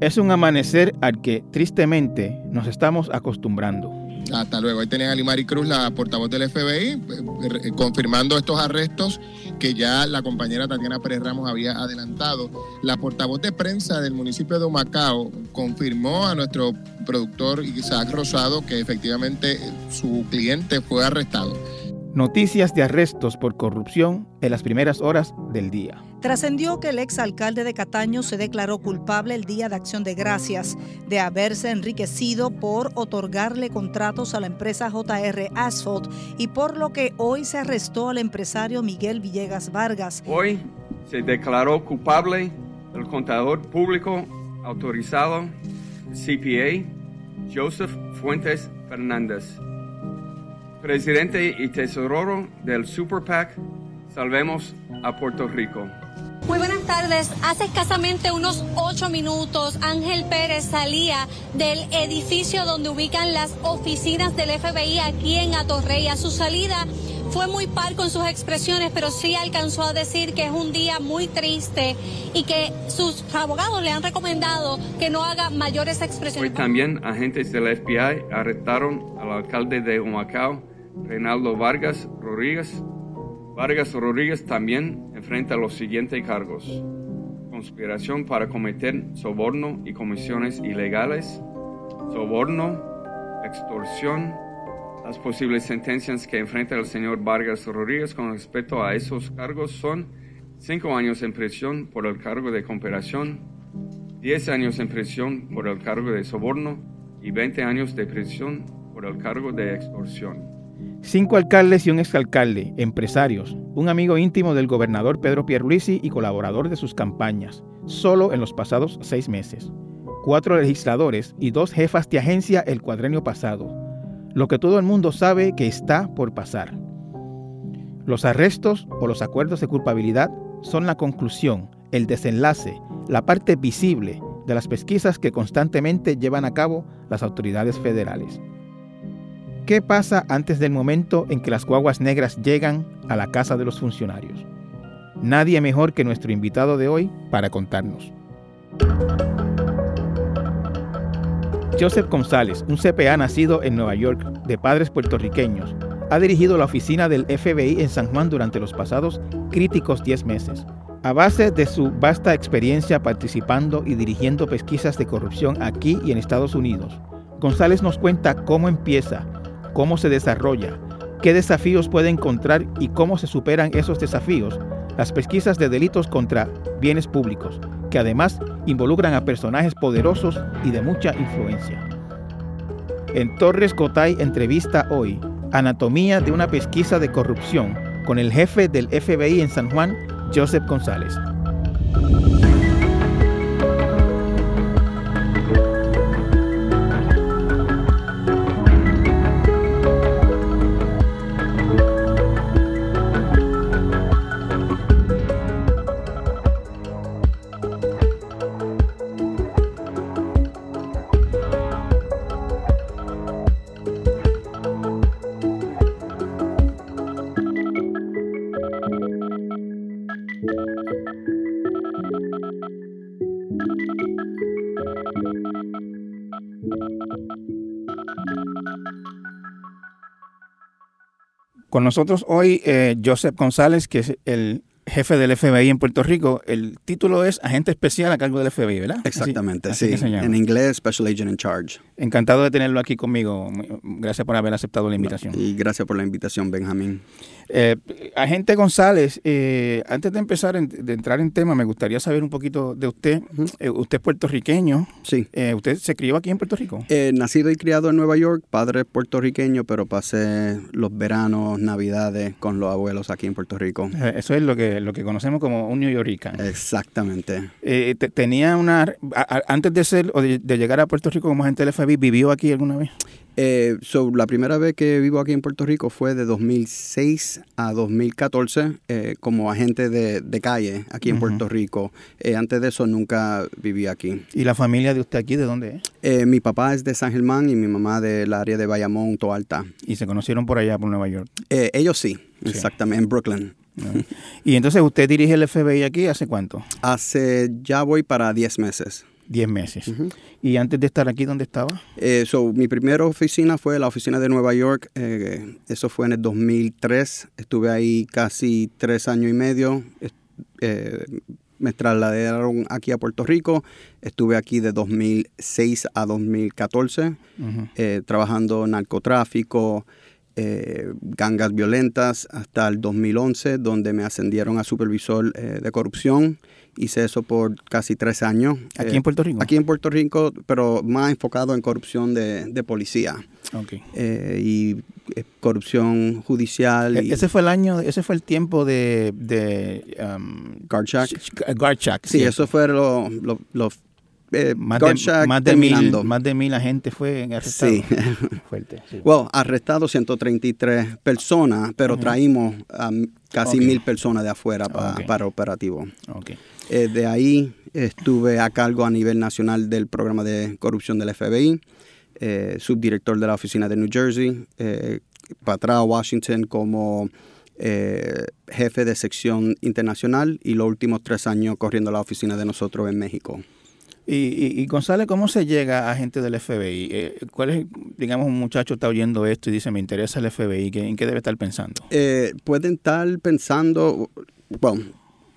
Es un amanecer al que tristemente nos estamos acostumbrando. Hasta luego. Ahí tenían a Limari Cruz, la portavoz del FBI, eh, confirmando estos arrestos que ya la compañera Tatiana Pérez Ramos había adelantado. La portavoz de prensa del municipio de Humacao confirmó a nuestro productor Isaac Rosado que efectivamente su cliente fue arrestado. Noticias de arrestos por corrupción en las primeras horas del día. Trascendió que el exalcalde de Cataño se declaró culpable el día de acción de gracias de haberse enriquecido por otorgarle contratos a la empresa JR Asphalt y por lo que hoy se arrestó al empresario Miguel Villegas Vargas. Hoy se declaró culpable el contador público autorizado CPA Joseph Fuentes Fernández presidente y tesorero del Super PAC Salvemos a Puerto Rico. Muy buenas tardes. Hace escasamente unos ocho minutos, Ángel Pérez salía del edificio donde ubican las oficinas del FBI aquí en Atorrey. A su salida fue muy par con sus expresiones, pero sí alcanzó a decir que es un día muy triste y que sus abogados le han recomendado que no haga mayores expresiones. Hoy también agentes del FBI arrestaron al alcalde de Humacao, Reinaldo Vargas Rodríguez. Vargas Rodríguez también enfrenta los siguientes cargos. Conspiración para cometer soborno y comisiones ilegales, soborno, extorsión, las posibles sentencias que enfrenta el señor Vargas Rodríguez con respecto a esos cargos son cinco años en prisión por el cargo de cooperación, 10 años en prisión por el cargo de soborno y 20 años de prisión por el cargo de extorsión. Cinco alcaldes y un exalcalde, empresarios, un amigo íntimo del gobernador Pedro Pierluisi y colaborador de sus campañas, solo en los pasados seis meses. Cuatro legisladores y dos jefas de agencia el cuadrenio pasado, lo que todo el mundo sabe que está por pasar. Los arrestos o los acuerdos de culpabilidad son la conclusión, el desenlace, la parte visible de las pesquisas que constantemente llevan a cabo las autoridades federales. ¿Qué pasa antes del momento en que las guaguas negras llegan a la casa de los funcionarios? Nadie mejor que nuestro invitado de hoy para contarnos. Joseph González, un CPA nacido en Nueva York, de padres puertorriqueños, ha dirigido la oficina del FBI en San Juan durante los pasados críticos 10 meses. A base de su vasta experiencia participando y dirigiendo pesquisas de corrupción aquí y en Estados Unidos, González nos cuenta cómo empieza, cómo se desarrolla, qué desafíos puede encontrar y cómo se superan esos desafíos las pesquisas de delitos contra bienes públicos, que además involucran a personajes poderosos y de mucha influencia. En Torres Cotay entrevista hoy Anatomía de una pesquisa de corrupción con el jefe del FBI en San Juan, Joseph González. Con nosotros hoy eh, Joseph González, que es el jefe del FBI en Puerto Rico. El título es agente especial a cargo del FBI, ¿verdad? Exactamente, sí. En inglés, Special Agent in Charge. Encantado de tenerlo aquí conmigo. Gracias por haber aceptado la invitación. Y gracias por la invitación, Benjamín. Eh, agente González, eh, antes de empezar, de entrar en tema, me gustaría saber un poquito de usted. Eh, usted es puertorriqueño. Sí. ¿Usted se crió aquí en Puerto Rico? nacido y criado en Nueva York, padre puertorriqueño, pero pasé los veranos, navidades con los abuelos aquí en Puerto Rico. eso es lo que, lo que conocemos como un New Yorker. Exactamente. ¿Tenía una... antes de ser o de, de, llegar a Puerto Rico como agente del FBI, vivió aquí alguna vez? Eh, la primera vez que vivo aquí en Puerto Rico fue de 2006 a 2014 eh, como agente de, calle aquí en Puerto Rico. Eh, antes de eso nunca viví aquí. ¿Y la familia de usted aquí de dónde es? Eh, mi papá es de San Germán y mi mamá del área de Bayamón, Toalta. ¿Y se conocieron por allá, por Nueva York? ellos sí, exactamente, en Brooklyn. ¿Y entonces usted dirige el FBI aquí hace cuánto? Hace, ya voy para 10 meses. 10 meses. ¿Y antes de estar aquí, dónde estaba? Eh, so, mi primera oficina fue la oficina de Nueva York. Eh, eso fue en el 2003. Estuve ahí casi tres años y medio. Eh, me trasladaron aquí a Puerto Rico. Estuve aquí de 2006 a 2014 eh, trabajando en narcotráfico, eh, gangas violentas hasta el 2011, donde me ascendieron a supervisor eh, de corrupción. Hice eso por casi tres años. ¿Aquí en Puerto Rico? Aquí en Puerto Rico, pero más enfocado en corrupción de, policía. Okay. y corrupción judicial. E-, ese fue el año, ese fue el tiempo de... de um, Sí, eso fue lo, eh, más, de, más, de mil, más de mil agentes fue arrestado. Sí. Fuerte. Bueno, arrestado 133 personas, pero traímos casi mil personas de afuera para operativo. Eh, de ahí estuve a cargo a nivel nacional del programa de corrupción del FBI, eh, subdirector de la oficina de New Jersey, para atrás a Washington como jefe de sección internacional y los últimos tres años corriendo la oficina de nosotros en México. Y, González, ¿cómo se llega a gente del FBI? Eh, ¿Cuál es, digamos, un muchacho está oyendo esto y dice, me interesa el FBI, ¿en qué debe estar pensando? Eh, pueden estar pensando, bueno,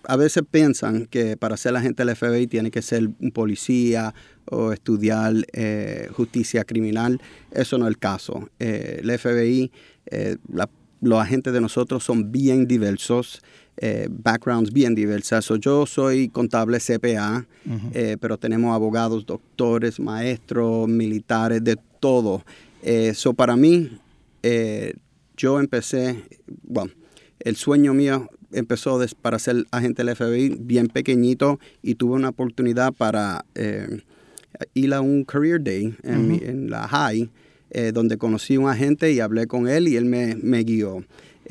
a veces piensan que para ser agente del FBI tiene que ser un policía o estudiar eh, justicia criminal. Eso no es el caso. el FBI, los agentes de nosotros son bien diversos. Eh, backgrounds bien diversas. yo soy contable CPA, eh, pero tenemos abogados, doctores, maestros, militares, de todo. Eso eh, para mí, yo empecé, bueno, el sueño mío empezó para ser agente del FBI bien pequeñito y tuve una oportunidad para ir a un career day en, la high, donde conocí a un agente y hablé con él y él me, me guió.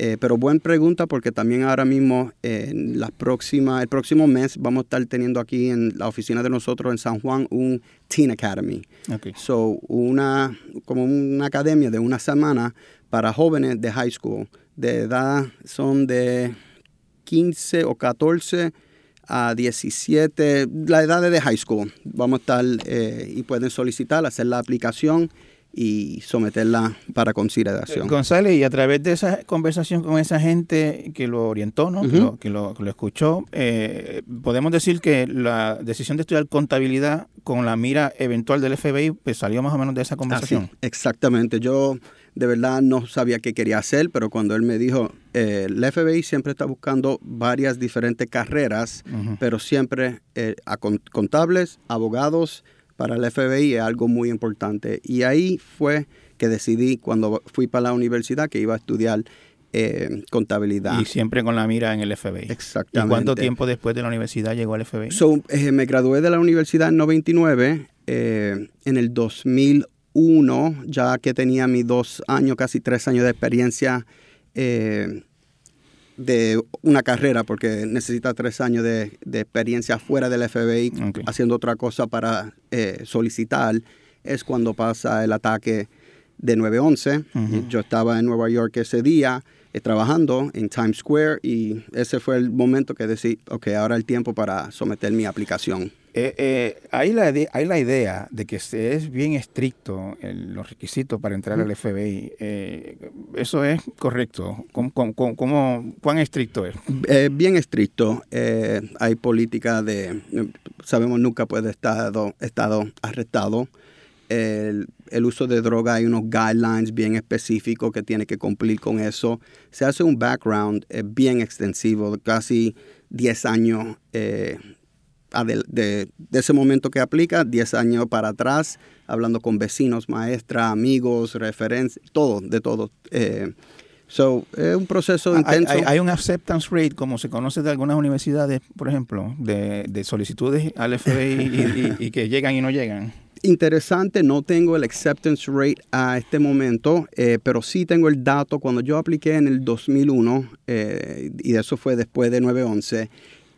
Eh, pero buena pregunta porque también ahora mismo, en la próxima, el próximo mes, vamos a estar teniendo aquí en la oficina de nosotros en San Juan un Teen Academy. So, una, como una academia de una semana para jóvenes de high school. De edad son de 15 o 14 a 17, la edad de high school. Vamos a estar eh, y pueden solicitar, hacer la aplicación y someterla para consideración. González, y a través de esa conversación con esa gente que lo orientó, ¿no? que, lo, que, lo, escuchó, eh, podemos decir que la decisión de estudiar contabilidad con la mira eventual del FBI pues salió más o menos de esa conversación. exactamente. Yo de verdad no sabía qué quería hacer, pero cuando él me dijo, eh, el FBI siempre está buscando varias diferentes carreras, pero siempre eh, a contables, abogados, para el FBI es algo muy importante. Y ahí fue que decidí, cuando fui para la universidad, que iba a estudiar eh, contabilidad. Y siempre con la mira en el FBI. Exactamente. ¿Y cuánto tiempo después de la universidad llegó al FBI? Eh, me gradué de la universidad en 99. Eh, en el 2001, ya que tenía mis dos años, casi tres años de experiencia de una carrera porque necesita tres años de, experiencia fuera del FBI haciendo otra cosa para eh, solicitar, es cuando pasa el ataque de 9-11. Yo estaba en Nueva York ese día eh, trabajando en Times Square y ese fue el momento que decidí, ok, ahora el tiempo para someter mi aplicación. Eh, eh, hay, la, hay la idea de que se es bien estricto en los requisitos para entrar al FBI. Eh, ¿Eso es correcto? ¿Cómo, cuán estricto es? bien estricto. hay política de, sabemos nunca puede estar estado arrestado. El, el, uso de droga, hay unos guidelines bien específicos que tiene que cumplir con eso. Se hace un background bien extensivo, casi 10 años de, ese momento que aplica, 10 años para atrás, hablando con vecinos, maestras, amigos, referencias, todo, de todo. Eh, so, es un proceso intenso. Hay, un acceptance rate, como se conoce de algunas universidades, por ejemplo, de, solicitudes al FBI y, que llegan y no llegan. Interesante, no tengo el acceptance rate a este momento, eh, pero sí tengo el dato. Cuando yo apliqué en el 2001, eh, y eso fue después de 911,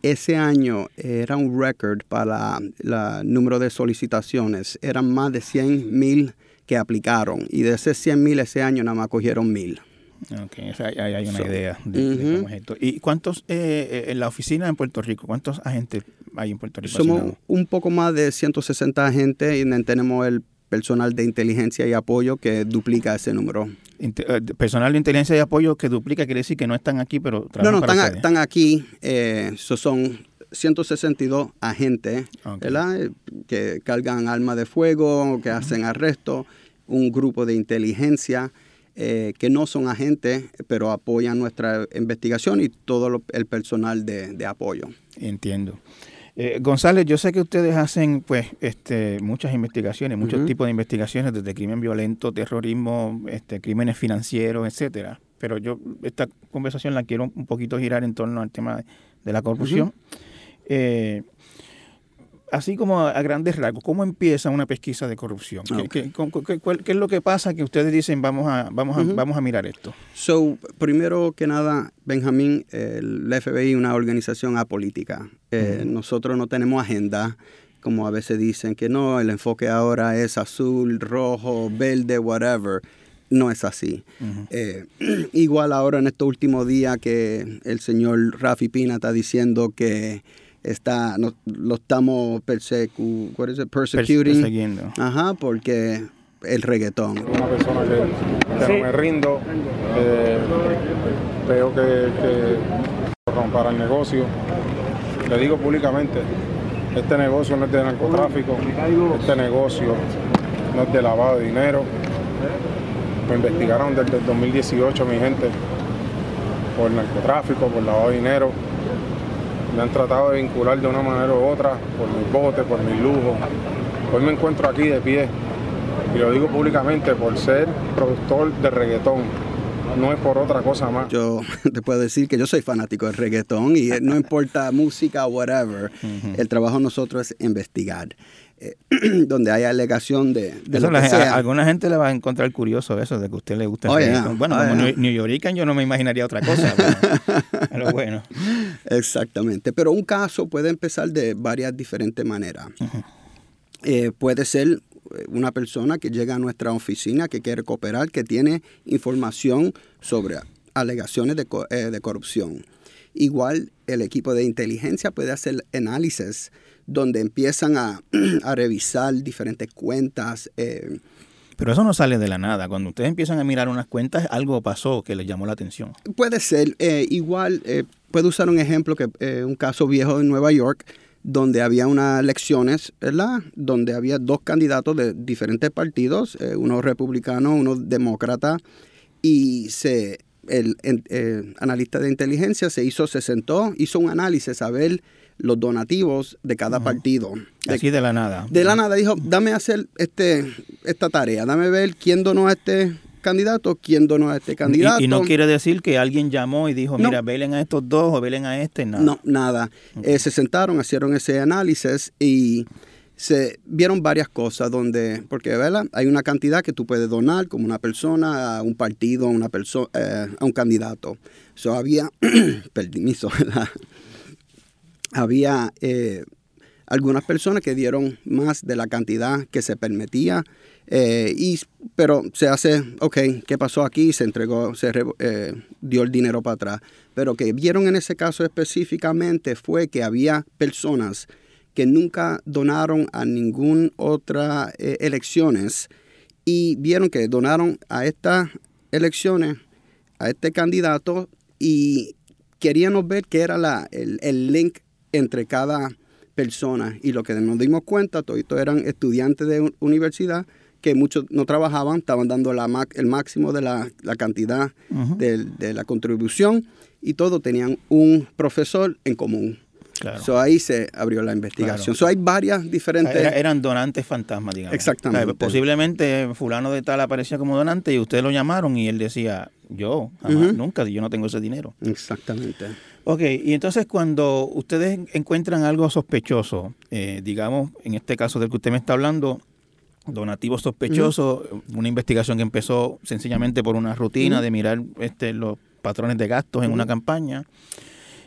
ese año era un récord para el número de solicitaciones. Eran más de 100 mil que aplicaron y de ese 100 mil ese año nada más cogieron mil. Ok, hay, hay, una idea de, cómo es esto. ¿Y cuántos, eh, en la oficina en Puerto Rico, cuántos agentes hay en Puerto Rico? Somos un poco más de 160 agentes y tenemos el personal de inteligencia y apoyo que duplica ese número. personal de inteligencia y apoyo que duplica quiere decir que no están aquí, pero trabajan No, no, están, están, aquí. Eh, son 162 agentes, ¿verdad? Que cargan armas de fuego, que hacen arrestos, un grupo de inteligencia eh, que no son agentes, pero apoyan nuestra investigación y todo el personal de, apoyo. Entiendo. Eh, González, yo sé que ustedes hacen pues este, muchas investigaciones, muchos tipos de investigaciones, desde crimen violento, terrorismo, este, crímenes financieros, etcétera. Pero yo esta conversación la quiero un poquito girar en torno al tema de la corrupción. Eh, así como a, grandes rasgos, ¿cómo empieza una pesquisa de corrupción? ¿Qué, es lo que pasa que ustedes dicen vamos a, vamos a, vamos a mirar esto? So, primero que nada, Benjamín, el FBI es una organización apolítica. Eh, nosotros no tenemos agenda, como a veces dicen que no, el enfoque ahora es azul, rojo, verde, whatever no es así. Eh, igual ahora en estos últimos días que el señor Rafi Pina está diciendo que está, lo estamos persecu, persecuting. Persiguiendo. Ajá, porque el reggaetón. Una persona que, no me rindo, veo que, que romper el negocio. Le digo públicamente, este negocio no es de narcotráfico, este negocio no es de lavado de dinero. Me investigaron desde el 2018 mi gente por narcotráfico, por lavado de dinero me han tratado de vincular de una manera u otra por mis botes, por mis lujos. Hoy me encuentro aquí de pie y lo digo públicamente por ser productor de reggaetón. No es por otra cosa más. Yo te puedo decir que yo soy fanático del reggaetón y no importa música o whatever, el trabajo de nosotros es investigar. Eh, donde hay alegación de, lo que sea. alguna gente le va a encontrar curioso eso de que a usted le gusta el oh, Bueno, oh, como New Yorker yo no me imaginaría otra cosa, pero, bueno. Exactamente, pero un caso puede empezar de varias diferentes maneras. Eh, puede ser eh, una persona que llega a nuestra oficina, que quiere cooperar, que tiene información sobre alegaciones de, de corrupción. Igual el equipo de inteligencia puede hacer análisis donde empiezan a, revisar diferentes cuentas. Eh, pero eso no sale de la nada. Cuando ustedes empiezan a mirar unas cuentas, algo pasó que les llamó la atención. Puede ser. Eh, igual, eh, puedo usar un ejemplo, que un caso viejo en Nueva York, donde había unas elecciones, ¿verdad? Donde había dos candidatos de diferentes partidos, uno republicano, uno demócrata, y se, el, analista de inteligencia se hizo, se sentó, hizo un análisis a ver los donativos de cada partido. Así de la nada. De la nada dijo, dame hacer este, esta tarea, dame ver quién donó a este candidato, quién donó a este candidato. Y, no quiere decir que alguien llamó y dijo, mira, velen a estos dos o velen a este, nada. No, nada. Eh, se sentaron, hicieron ese análisis y se vieron varias cosas donde, porque ¿verdad? hay una cantidad que tú puedes donar como una persona, a un partido, a una persona, eh, a un candidato. So, había, permiso, ¿verdad? Había eh, algunas personas que dieron más de la cantidad que se permitía, eh, y, pero se hace, ok, ¿qué pasó aquí? Se entregó, se eh, dio el dinero para atrás. Pero que vieron en ese caso específicamente fue que había personas que nunca donaron a ninguna otra elecciones y vieron que donaron a estas elecciones, a este candidato y queríamos ver qué era la, el, el link entre cada persona. Y lo que nos dimos cuenta, todos eran estudiantes de universidad que muchos no trabajaban, estaban dando la, el máximo de la, cantidad de, la contribución y todos tenían un profesor en común. Claro. ahí se abrió la investigación. hay varias diferentes... eran donantes fantasmas, digamos. Exactamente. posiblemente fulano de tal aparecía como donante y ustedes lo llamaron y él decía, yo, jamás, nunca, yo no tengo ese dinero. Exactamente. Ok, y entonces cuando ustedes encuentran algo sospechoso, eh, digamos, en este caso del que usted me está hablando, donativo sospechoso, una investigación que empezó sencillamente por una rutina de mirar este, los patrones de gastos en una campaña.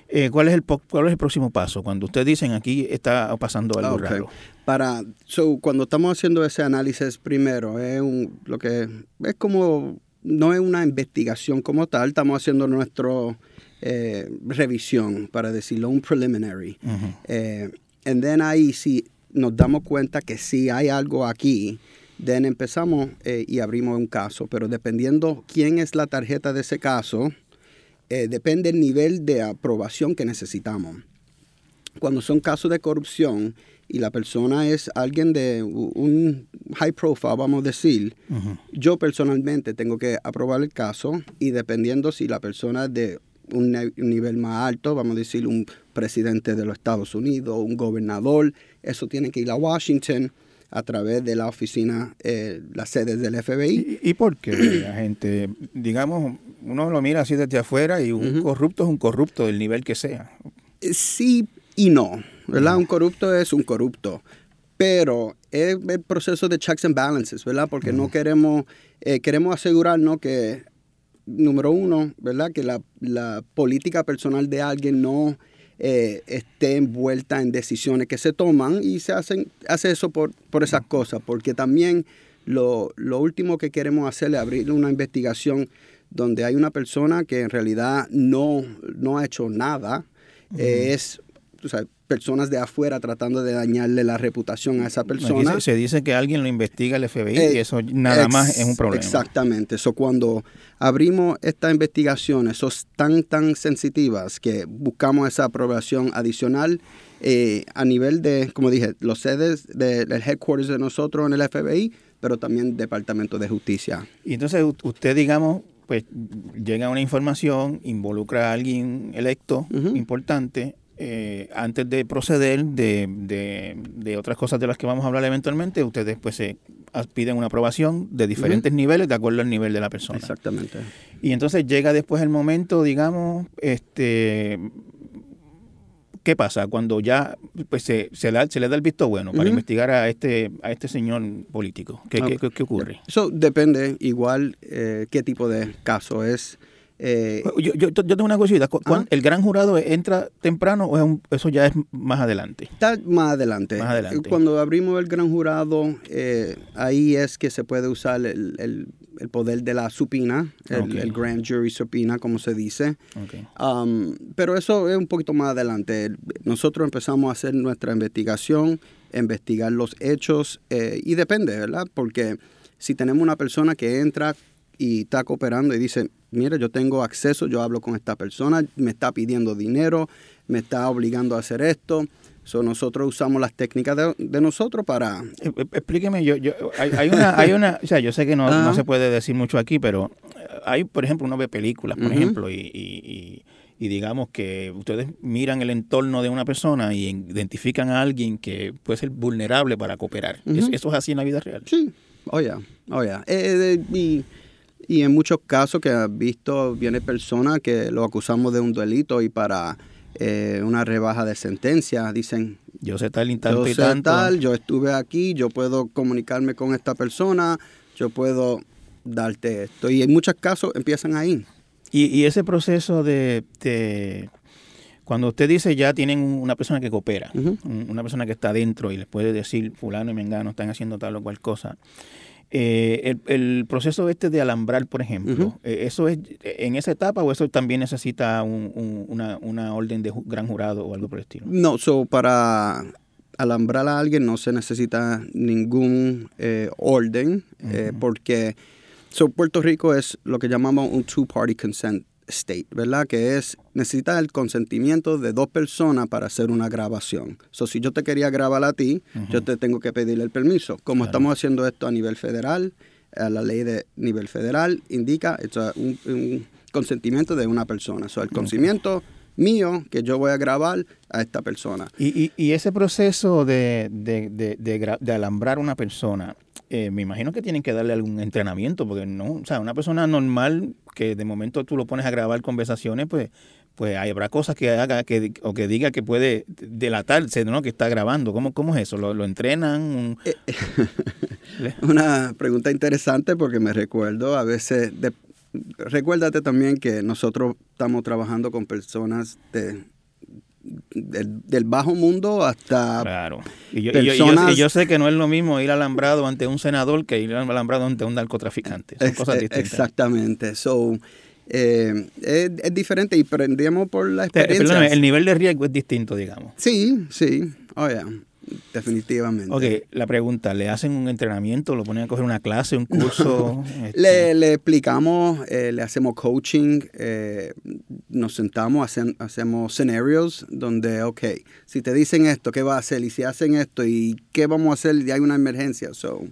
Eh, ¿cuál, es el, ¿Cuál es el próximo paso? Cuando ustedes dicen aquí está pasando algo raro. Para, so, cuando estamos haciendo ese análisis primero, es un, lo que es como no es una investigación como tal, estamos haciendo nuestra eh, revisión, para decirlo, un preliminary. Uh and then ahí si nos damos cuenta que sí hay algo aquí, then empezamos eh, y abrimos un caso. Pero dependiendo quién es la tarjeta de ese caso, eh, depende el nivel de aprobación que necesitamos. Cuando son casos de corrupción y la persona es alguien de un high profile, vamos a decir, yo personalmente tengo que aprobar el caso y dependiendo si la persona es de un, nivel más alto, vamos a decir un presidente de los Estados Unidos, un gobernador, eso tiene que ir a Washington a través de la oficina, eh, las sedes del FBI. ¿Y, por qué la gente, digamos, uno lo mira así desde afuera y un corrupto es un corrupto del nivel que sea? Eh, sí y no, ¿verdad? Un corrupto es un corrupto, pero es el proceso de checks and balances, ¿verdad? Porque no queremos, eh, queremos asegurarnos que, número uno, ¿verdad? Que la, la política personal de alguien no eh, esté envuelta en decisiones que se toman y se hacen, hace eso por, por esas cosas, porque también lo, lo, último que queremos hacer es abrir una investigación donde hay una persona que en realidad no, no ha hecho nada, es personas de afuera tratando de dañarle la reputación a esa persona. se dice que alguien lo investiga el FBI y eh, eso nada más es un problema. Exactamente. Eso cuando abrimos esta investigación, son tan, tan sensitivas que buscamos esa aprobación adicional eh, a nivel de, como dije, los sedes del headquarters de nosotros en el FBI, pero también Departamento de Justicia. Y entonces usted, digamos, pues llega una información, involucra a alguien electo importante, eh, antes de proceder de, otras cosas de las que vamos a hablar eventualmente, ustedes pues se piden una aprobación de diferentes niveles de acuerdo al nivel de la persona. Exactamente. Y entonces llega después el momento, digamos, este ¿qué pasa? Cuando ya pues, se, se, se le da el visto bueno para investigar a este, a este señor político. ¿Qué, qué, ocurre? Eso depende igual eh, qué tipo de caso es. Eh, yo, yo, tengo una cosita. ¿El gran jurado entra temprano o eso ya es más adelante? Está más adelante. Más adelante. Cuando abrimos el gran jurado, eh, ahí es que se puede usar el, poder de la supina, el, grand jury supina, como se dice. Um, pero eso es un poquito más adelante. Nosotros empezamos a hacer nuestra investigación, investigar los hechos eh, y depende, ¿verdad? Porque si tenemos una persona que entra y está cooperando y dice, mira, yo tengo acceso, yo hablo con esta persona, me está pidiendo dinero, me está obligando a hacer esto. So, nosotros usamos las técnicas de, nosotros para... Eh, eh, explíqueme, yo, yo, hay, una, hay una, o sea, yo sé que no, no, se puede decir mucho aquí, pero hay, por ejemplo, uno ve películas, por ejemplo, y, y, y, digamos que ustedes miran el entorno de una persona y identifican a alguien que puede ser vulnerable para cooperar. ¿Eso, es así en la vida real? Sí, oye, oye. Eh, y y en muchos casos que has visto, viene personas que lo acusamos de un delito y para eh, una rebaja de sentencia dicen... Yo sé tal y tal yo sé tal, yo estuve aquí, yo puedo comunicarme con esta persona, yo puedo darte esto. Y en muchos casos empiezan ahí. Y, ese proceso de, Cuando usted dice ya tienen una persona que coopera, una persona que está dentro y les puede decir fulano y mengano están haciendo tal o cual cosa, eh, el, proceso este de alambrar, por ejemplo, eh, ¿eso es en esa etapa o eso también necesita una, orden de gran jurado o algo por el estilo? No, so para alambrar a alguien no se necesita ningún eh, orden porque so Puerto Rico es lo que llamamos un two-party consent state, ¿verdad? Que es, necesita el consentimiento de dos personas para hacer una grabación. So, si yo te quería grabar a ti, yo te tengo que pedirle el permiso. Como estamos haciendo esto a nivel federal, la ley de nivel federal indica un, consentimiento de una persona. So, el consentimiento mío que yo voy a grabar a esta persona. Y, y, ese proceso de, de, de, de, alambrar una persona, eh, me imagino que tienen que darle algún entrenamiento, porque no, o sea, una persona normal que de momento tú lo pones a grabar conversaciones, pues pues habrá cosas que haga que, o que diga que puede delatarse, ¿no? Que está grabando. ¿Cómo, cómo es eso? ¿Lo, entrenan? Eh, una pregunta interesante porque me recuerdo a veces... recuérdate también que nosotros estamos trabajando con personas de del, bajo mundo hasta claro. Y yo, y yo, sé que no es lo mismo ir alambrado ante un senador que ir alambrado ante un narcotraficante. Son cosas distintas. Exactamente. So, eh, es, diferente y prendíamos por la experiencia. el nivel de riesgo es distinto, digamos. Sí, sí. Oh, Definitivamente. Ok, la pregunta, ¿le hacen un entrenamiento? ¿Lo ponen a coger una clase, un curso? Este, le, explicamos, eh, le hacemos coaching, eh, nos sentamos, hacemos scenarios donde, ok, si te dicen esto, ¿qué va a hacer? Y si hacen esto, ¿y qué vamos a hacer? Y hay una emergencia. So.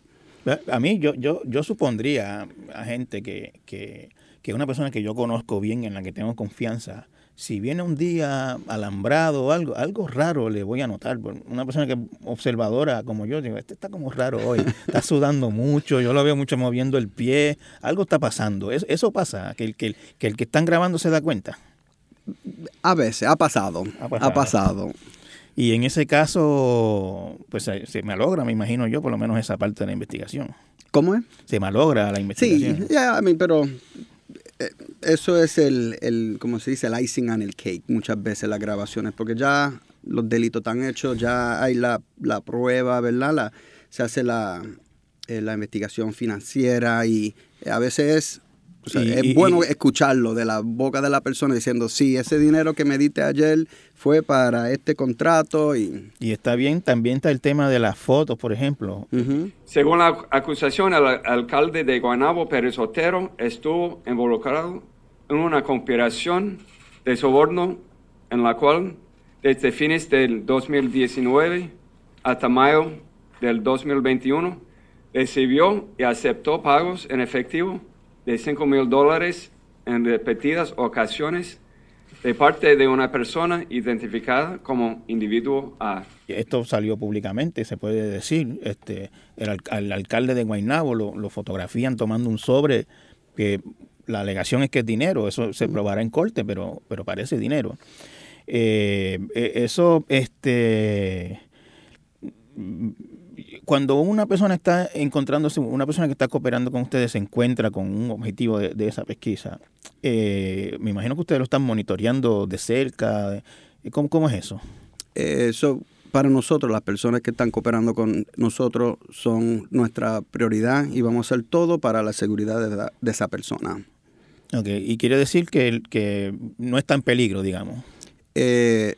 A mí, yo, yo, yo supondría a gente que, que, que una persona que yo conozco bien, en la que tengo confianza, si viene un día alambrado o algo, algo raro le voy a notar. Una persona que observadora como yo, digo, este está como raro hoy, está sudando mucho, yo lo veo mucho moviendo el pie, algo está pasando. Eso, pasa, que el que, el que están grabando se da cuenta. A veces, ha pasado, ha pasado. Y en ese caso, pues se malogra, me imagino yo, por lo menos esa parte de la investigación. ¿Cómo es? Se malogra la investigación. Sí, ya, pero eh, eso es el, el, como se dice, el icing on el cake muchas veces las grabaciones, porque ya los delitos están hechos, ya hay la, la prueba, ¿verdad? La, se hace la, eh, la investigación financiera y a veces es bueno escucharlo de la boca de la persona diciendo, sí, ese dinero que me diste ayer fue para este contrato. Y, y está bien, también está el tema de las fotos, por ejemplo. Según la acusación, el alcalde de Guanabo, Pérez Otero, estuvo involucrado en una conspiración de soborno en la cual, desde fines del 2019 hasta mayo del 2021, recibió y aceptó pagos en efectivo de 5 mil dólares en repetidas ocasiones de parte de una persona identificada como individuo A. Esto salió públicamente, se puede decir. Este, el, alcalde de Guaynabo lo, fotografían tomando un sobre que la alegación es que es dinero, eso se probará en corte, pero, pero parece dinero. Eh, e, eso, este cuando una persona está encontrándose, una persona que está cooperando con ustedes se encuentra con un objetivo de, esa pesquisa, eh, me imagino que ustedes lo están monitoreando de cerca. ¿Cómo, cómo es eso? Eso, para nosotros, las personas que están cooperando con nosotros son nuestra prioridad y vamos a hacer todo para la seguridad de, esa persona. Ok, y quiere decir que, que no está en peligro, digamos. Eh,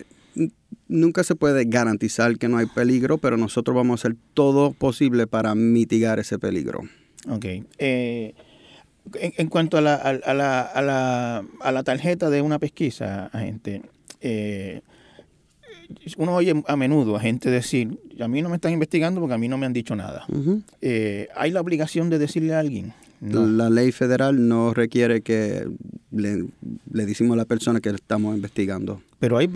nunca se puede garantizar que no hay peligro, pero nosotros vamos a hacer todo posible para mitigar ese peligro. Ok. Eh, en, cuanto a la, a, la, a, la, a la, tarjeta de una pesquisa, gente, eh, uno oye a menudo a gente decir, a mí no me están investigando porque a mí no me han dicho nada. Eh, ¿Hay la obligación de decirle a alguien? La ley federal no requiere que le, le decimos a la persona que estamos investigando. Pero hay,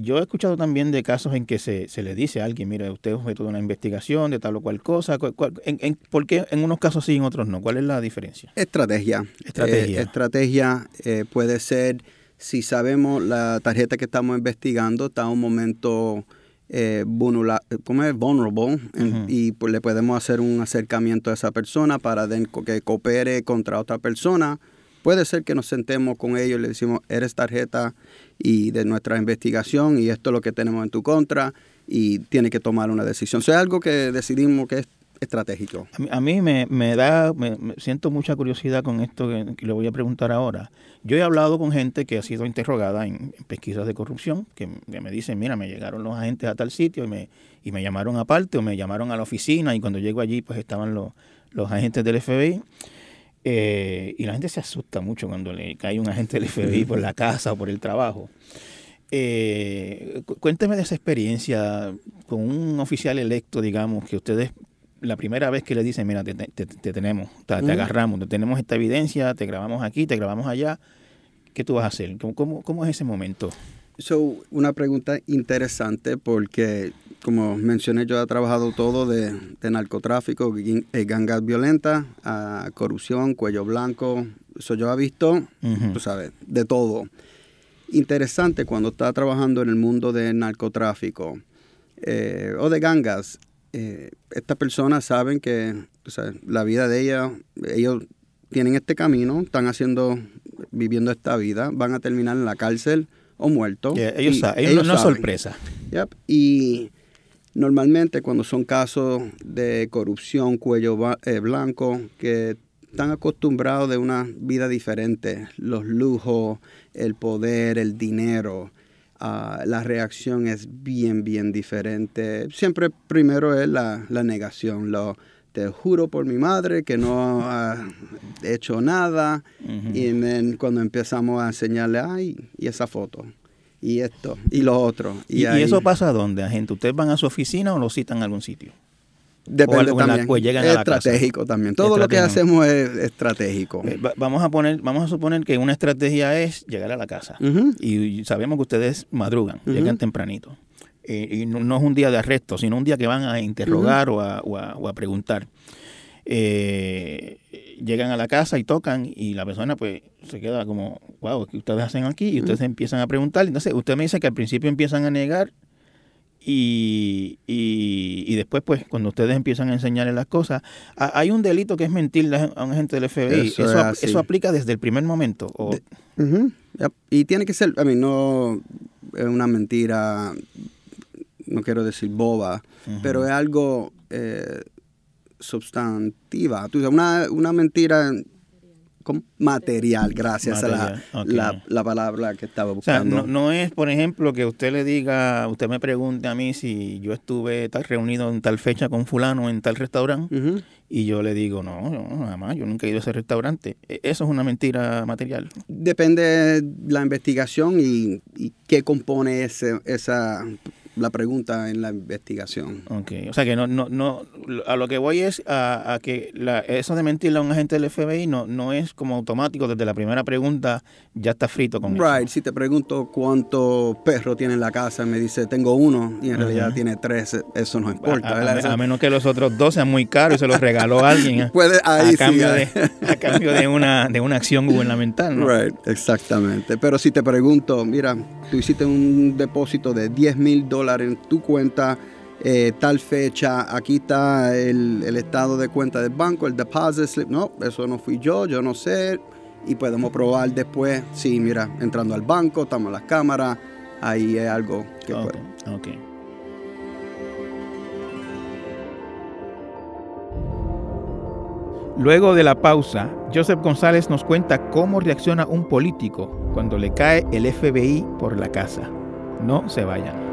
yo he escuchado también de casos en que se, se le dice a alguien, mire, usted es objeto de una investigación de tal o cual cosa. en, ¿Por qué en unos casos sí y en otros no? ¿Cuál es la diferencia? Estrategia. Estrategia. Eh, estrategia eh, puede ser, si sabemos la tarjeta que estamos investigando está en un momento eh, ¿cómo es? vulnerable y pues, le podemos hacer un acercamiento a esa persona para que coopere contra otra persona. Puede ser que nos sentemos con ellos y le decimos, eres tarjeta y de nuestra investigación y esto es lo que tenemos en tu contra y tiene que tomar una decisión. O sea, es algo que decidimos que es estratégico. A mí, me, da, me, siento mucha curiosidad con esto que, le voy a preguntar ahora. Yo he hablado con gente que ha sido interrogada en, pesquisas de corrupción, que, me dicen, mira, me llegaron los agentes a tal sitio y me, y me llamaron aparte o me llamaron a la oficina y cuando llego allí pues estaban los, los agentes del FBI. Eh, y la gente se asusta mucho cuando le cae un agente del FBI por la casa o por el trabajo. Eh, cuénteme de esa experiencia con un oficial electo, digamos, que ustedes la primera vez que le dicen, mira, te, tenemos, te, agarramos, te tenemos esta evidencia, te grabamos aquí, te grabamos allá, ¿qué tú vas a hacer? ¿Cómo, cómo, es ese momento? So, una pregunta interesante porque, como mencioné, yo he trabajado todo de, narcotráfico, eh, gangas violentas, a corrupción, cuello blanco. Eso yo he visto, tú sabes, de todo. Interesante cuando está trabajando en el mundo del narcotráfico eh, o de gangas eh, estas personas saben que la vida de ellas, ellos tienen este camino, están haciendo, viviendo esta vida, van a terminar en la cárcel o muerto. ellos, saben, no, es sorpresa. Y normalmente cuando son casos de corrupción, cuello eh, blanco, que están acostumbrados de una vida diferente, los lujos, el poder, el dinero, ah, la reacción es bien, bien diferente. Siempre primero es la, negación, lo, te juro por mi madre que no ha hecho nada. Y cuando empezamos a enseñarle, ay, y esa foto, y esto, y lo otro. ¿Y, eso pasa a dónde, gente? ¿Ustedes van a su oficina o lo citan en algún sitio? Depende también. pues llegan estratégico también. Todo lo que hacemos es estratégico. Eh, vamos a poner, vamos a suponer que una estrategia es llegar a la casa. y, sabemos que ustedes madrugan, llegan tempranito. Eh, y no, es un día de arresto, sino un día que van a interrogar o, a, o, a, preguntar. Eh, llegan a la casa y tocan y la persona pues se queda como, wow, ¿qué ustedes hacen aquí? Y ustedes empiezan a preguntar. Entonces, usted me dice que al principio empiezan a negar y, y, después, pues, cuando ustedes empiezan a enseñarles las cosas, hay un delito que es mentirle a un agente del FBI. Eso, eso, aplica desde el primer momento. Y tiene que ser, a mí, no es una mentira, no quiero decir boba, pero es algo eh, sustantiva. Una, una mentira material, gracias a la, palabra que estaba buscando. no, es, por ejemplo, que usted le diga, usted me pregunte a mí si yo estuve tal reunido en tal fecha con fulano en tal restaurante y yo le digo, no, nada más, yo nunca he ido a ese restaurante. E, eso es una mentira material. Depende la investigación y, y qué compone ese, esa la pregunta en la investigación. Ok, o sea que no, no, no, a lo que voy es a, que la, eso de mentirle a un agente del FBI no, no es como automático, desde la primera pregunta ya está frito con right. si te pregunto cuántos perros tiene en la casa, me dice tengo uno y en realidad tiene tres, eso no importa. A, menos que los otros dos sean muy caros y se los regaló alguien ¿eh? Puede, a, cambio de, a cambio de una, de una acción gubernamental. ¿no? Right, exactamente. Pero si te pregunto, mira, tú hiciste un depósito de 10 mil dólares en tu cuenta eh, tal fecha, aquí está el, estado de cuenta del banco, el deposit slip, no, eso no fui yo, yo no sé, y podemos probar después, sí, mira, entrando al banco, estamos en las cámaras, ahí es algo que puede. Luego de la pausa, Joseph González nos cuenta cómo reacciona un político cuando le cae el FBI por la casa. No se vayan.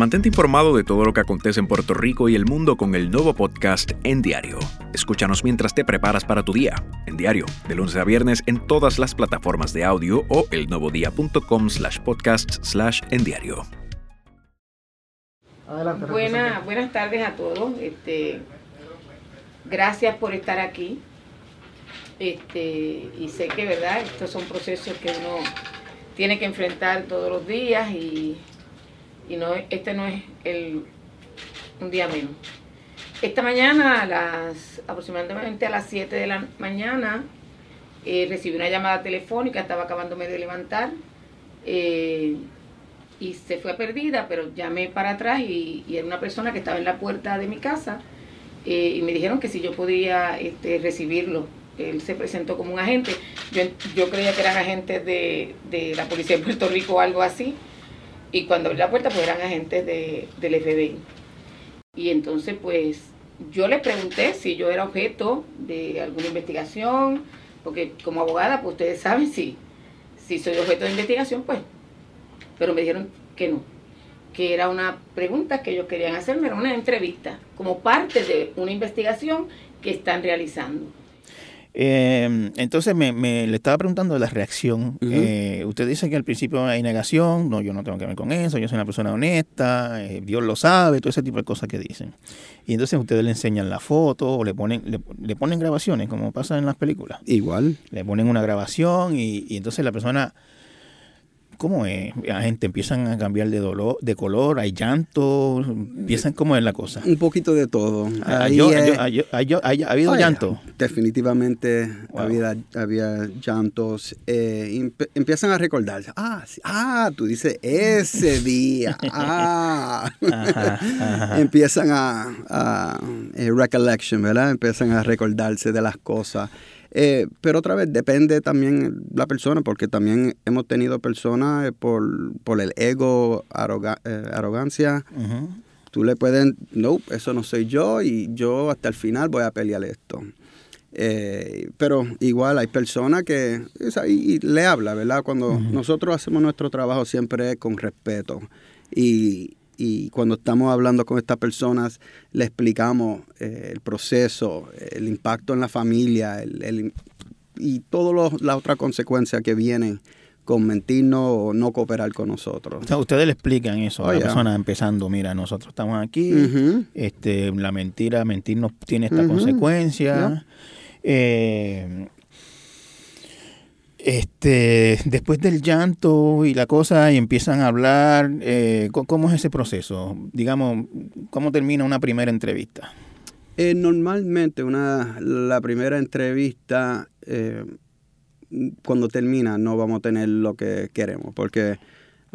Mantente informado de todo lo que acontece en Puerto Rico y el mundo con el nuevo podcast En Diario. Escúchanos mientras te preparas para tu día. En Diario, de lunes a viernes en todas las plataformas de audio o elnuevodía.com slash podcast slash en diario. buenas tardes a todos. Este, gracias por estar aquí. Este, y sé que, ¿verdad? Estos son procesos que uno tiene que enfrentar todos los días y y no este no es el, un día menos. Esta mañana, a las, aproximadamente a las 7 de la mañana, eh, recibí una llamada telefónica, estaba acabándome de levantar eh, y se fue perdida, pero llamé para atrás y, era una persona que estaba en la puerta de mi casa eh, y me dijeron que si yo podía este, recibirlo. Él se presentó como un agente. Yo, yo creía que eran agentes de, de la Policía de Puerto Rico o algo así y cuando abrí la puerta, pues eran agentes de, del FBI. Y entonces, pues, yo le pregunté si yo era objeto de alguna investigación, porque como abogada, pues ustedes saben si, si soy objeto de investigación, pues. Pero me dijeron que no, que era una pregunta que ellos querían hacerme, era una entrevista, como parte de una investigación que están realizando. Eh, entonces me, le estaba preguntando de la reacción. Eh, usted dice que al principio hay negación, no, yo no tengo que ver con eso, yo soy una persona honesta, eh, Dios lo sabe, todo ese tipo de cosas que dicen. Y entonces ustedes le enseñan la foto o le ponen, le, ponen grabaciones, como pasa en las películas. Igual. Le ponen una grabación y, y entonces la persona ¿Cómo es? La gente empiezan a cambiar de dolor, de color, hay llanto, empiezan cómo es la cosa. Un poquito de todo. ¿Ha, habido llanto? Definitivamente Wow. había, había llantos. eh, empiezan a recordar. Ah, sí, ah, tú dices ese día. Ah. Ajá, ajá. empiezan a, a eh, recollection, ¿verdad? Empiezan a recordarse de las cosas. Eh, pero otra vez, depende también la persona, porque también hemos tenido personas eh, por, por el ego, arroga- eh, arrogancia, Ujú. tú le puedes, no, eso no soy yo y yo hasta el final voy a pelear esto. Eh, pero igual hay personas que ahí, y le habla, ¿verdad? Cuando nosotros hacemos nuestro trabajo siempre es con respeto. Y, y cuando estamos hablando con estas personas, le explicamos eh, el proceso, el impacto en la familia el, el- y todas las otras consecuencias que vienen con mentirnos o no cooperar con nosotros. O sea, ustedes le explican eso a Oh, la yeah. persona empezando, mira, nosotros estamos aquí, este, la mentira, mentirnos tiene esta Ujú. consecuencia. Eh, este, después del llanto y la cosa, y empiezan a hablar, eh, ¿cómo es ese proceso? Digamos, ¿cómo termina una primera entrevista? Eh, normalmente una, la primera entrevista, eh, cuando termina, no vamos a tener lo que queremos, porque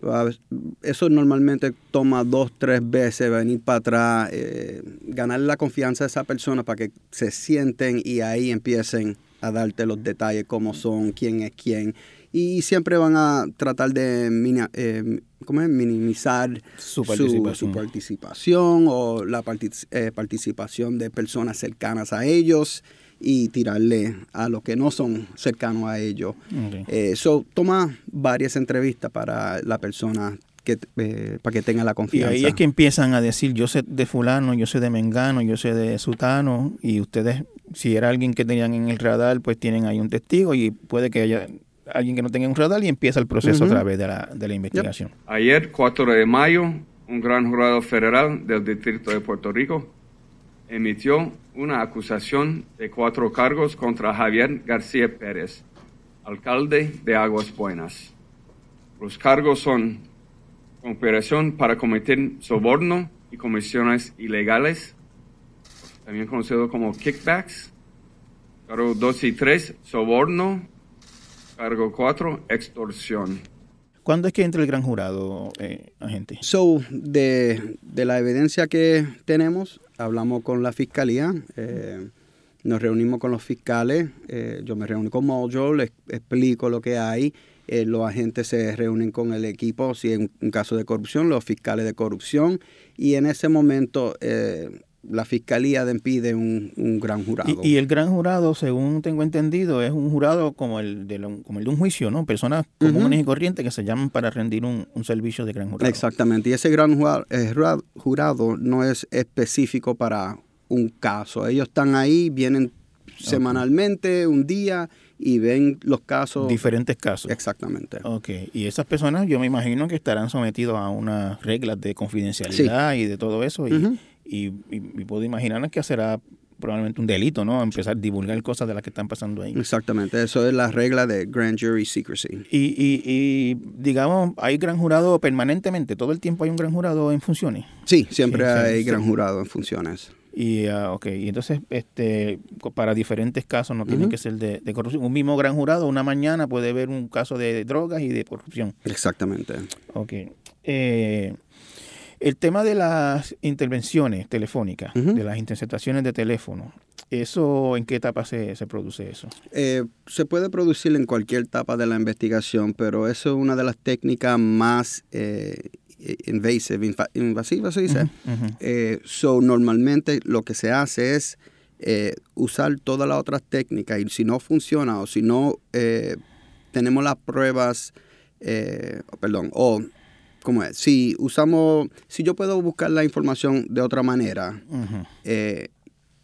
a veces- eso normalmente toma dos, tres veces venir para atrás, eh, ganar la confianza de esa persona para que se sienten y ahí empiecen a darte los detalles, cómo son, quién es quién. Y siempre van a tratar de mina- eh, ¿cómo es? minimizar Su participación. su participación o la partic- eh, participación de personas cercanas a ellos y tirarle a los que no son cercanos a ellos. Ok. Eso toma varias entrevistas para la persona que, eh, para que tenga la Y confianza. ahí es que empiezan a decir, yo sé de fulano, yo sé de mengano, yo sé de sutano, y ustedes, si era alguien que tenían en el radar, pues tienen ahí un testigo y puede que haya alguien que no tenga un radar y empieza el proceso Ujú. otra vez de la, de la investigación. Ayer, 4 de mayo, un gran jurado federal del Distrito de Puerto Rico emitió una acusación de cuatro cargos contra Javier García Pérez, alcalde de Aguas Buenas. Los cargos son conspiración para cometer soborno y comisiones ilegales, también conocido como kickbacks. Cargo 2 y 3, soborno. Cargo 4, extorsión. ¿Cuándo es que entra el gran jurado, eh, agente? So, de, de la evidencia que tenemos, hablamos con la fiscalía, eh, nos reunimos con los fiscales, eh, yo me reuní con Mojo, les explico lo que hay, eh, los agentes se reúnen con el equipo, si es un, un caso de corrupción, los fiscales de corrupción, y en ese momento eh, la fiscalía de- pide un, un gran jurado. Y, y el gran jurado, según tengo entendido, es un jurado como el de, lo- como el de un juicio, ¿no? Personas comunes y corrientes que se llaman para rendir un, un servicio de gran jurado. Exactamente, y ese gran eh, jura- jurado no es específico para un caso. Ellos están ahí, vienen semanalmente, un día, y ven los casos. Diferentes casos. Exactamente. Ok, y esas personas yo me imagino que estarán sometidos a unas reglas de confidencialidad y de todo eso. Y, Ujú. y, y- y puedo imaginar que será probablemente un delito, ¿no? Empezar a divulgar cosas de las que están pasando ahí. Exactamente, eso es la regla de grand jury secrecy. Y, y, y digamos, hay gran jurado permanentemente, todo el tiempo hay un gran jurado en funciones. Sí, siempre Sí, sí, hay sí. gran jurado en funciones. Y, ah, ok, y entonces, este, para diferentes casos no tiene Ujú. que ser de, de corrupción. Un mismo gran jurado, una mañana puede haber un caso de drogas y de corrupción. Exactamente. Ok. Eh, el tema de las intervenciones telefónicas, de las interceptaciones de teléfono, ¿eso en qué etapa se, se produce eso? Eh, se puede producir en cualquier etapa de la investigación, pero eso es una de las técnicas más eh, invasive, invasivas, se dice. Eh, so, normalmente lo que se hace es eh, usar todas las otras técnicas y si no funciona o si no eh, tenemos las pruebas, eh, perdón, o ¿cómo es? Si usamos, si yo puedo buscar la información de otra manera, eh,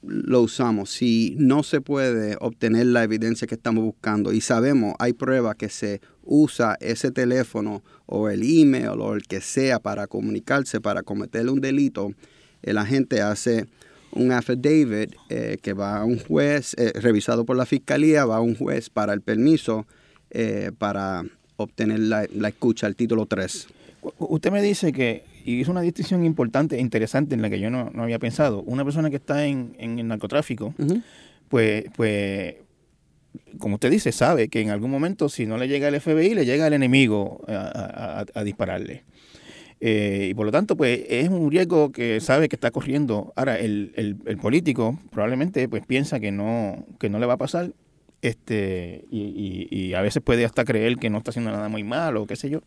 lo usamos. Si no se puede obtener la evidencia que estamos buscando y sabemos, hay pruebas que se usa ese teléfono o el email o el que sea para comunicarse, para cometer un delito, el agente hace un affidavit eh, que va a un juez, eh, revisado por la fiscalía, va a un juez para el permiso, eh, para obtener la, la escucha, el título 3. Usted me dice que, y es una distinción importante e interesante en la que yo no, no había pensado, una persona que está en, en el narcotráfico, pues, pues, como usted dice, sabe que en algún momento si no le llega el FBI, le llega el enemigo a, a, a dispararle. Eh, y por lo tanto, pues es un riesgo que sabe que está corriendo. Ahora, el, el, el, político probablemente pues piensa que no, que no le va a pasar este y, y, y, a veces puede hasta creer que no está haciendo nada muy mal o qué sé yo.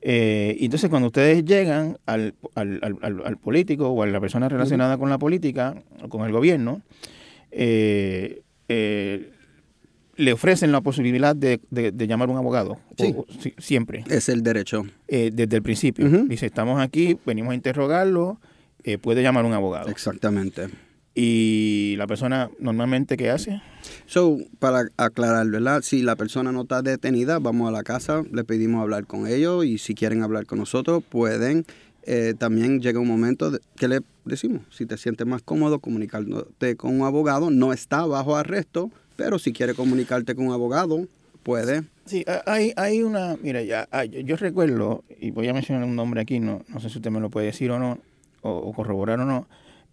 Eh, y entonces cuando ustedes llegan al, al, al, al, político o a la persona relacionada con la política, o con el gobierno, eh, eh, le ofrecen la posibilidad de, de, de llamar a un abogado. Sí. O, o, siempre. Es el derecho. Eh, desde el principio. Uh -huh. Dice, estamos aquí, venimos a interrogarlo, eh, puede llamar a un abogado. Exactamente. ¿Y la persona normalmente qué hace? So, para aclarar, ¿verdad? Si la persona no está detenida, vamos a la casa, le pedimos hablar con ellos y si quieren hablar con nosotros, pueden. Eh, también llega un momento de, que le decimos, si te sientes más cómodo comunicarte con un abogado, no está bajo arresto, pero si quiere comunicarte con un abogado, puede. Sí, hay, hay una, mira, ya, yo recuerdo, y voy a mencionar un nombre aquí, no, no sé si usted me lo puede decir o no, o, o corroborar o no,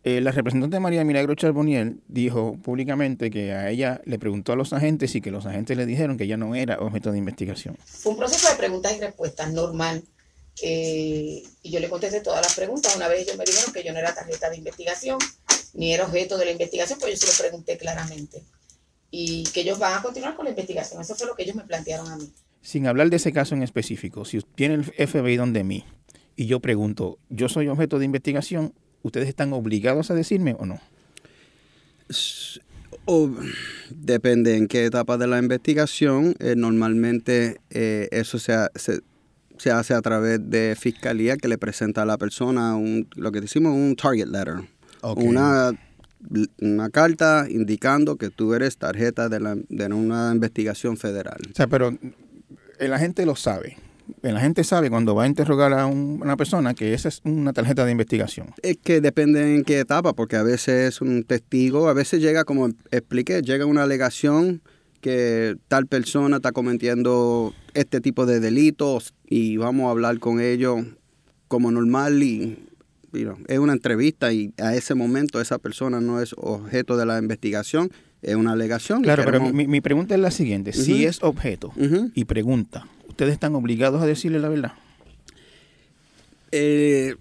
eh, la representante María Milagro Charboniel dijo públicamente que a ella le preguntó a los agentes y que los agentes le dijeron que ella no era objeto de investigación. Fue un proceso de preguntas y respuestas normal. Eh, y yo le contesté todas las preguntas. Una vez ellos me dijeron que yo no era tarjeta de investigación, ni era objeto de la investigación, pues yo se lo pregunté claramente. Y que ellos van a continuar con la investigación. Eso fue lo que ellos me plantearon a mí. Sin hablar de ese caso en específico, si tiene el FBI donde mí y yo pregunto, ¿yo soy objeto de investigación? ¿Ustedes están obligados a decirme o no? O, depende en qué etapa de la investigación. Eh, normalmente eh, eso se, se, se, hace a través de fiscalía que le presenta a la persona un, lo que decimos un target letter. Okay. Una, una carta indicando que tú eres tarjeta de, la, de una investigación federal. O sea, pero el agente lo sabe la gente sabe cuando va a interrogar a un, una persona que esa es una tarjeta de investigación. Es que depende en qué etapa, porque a veces es un testigo, a veces llega, como expliqué, llega una alegación que tal persona está cometiendo este tipo de delitos y vamos a hablar con ellos como normal y you know, es una entrevista y a ese momento esa persona no es objeto de la investigación, es una alegación. Claro, pero mi, mi, pregunta es la siguiente, uh -huh. si es objeto uh -huh. y pregunta, ¿ustedes están obligados a decirle la verdad? Eh,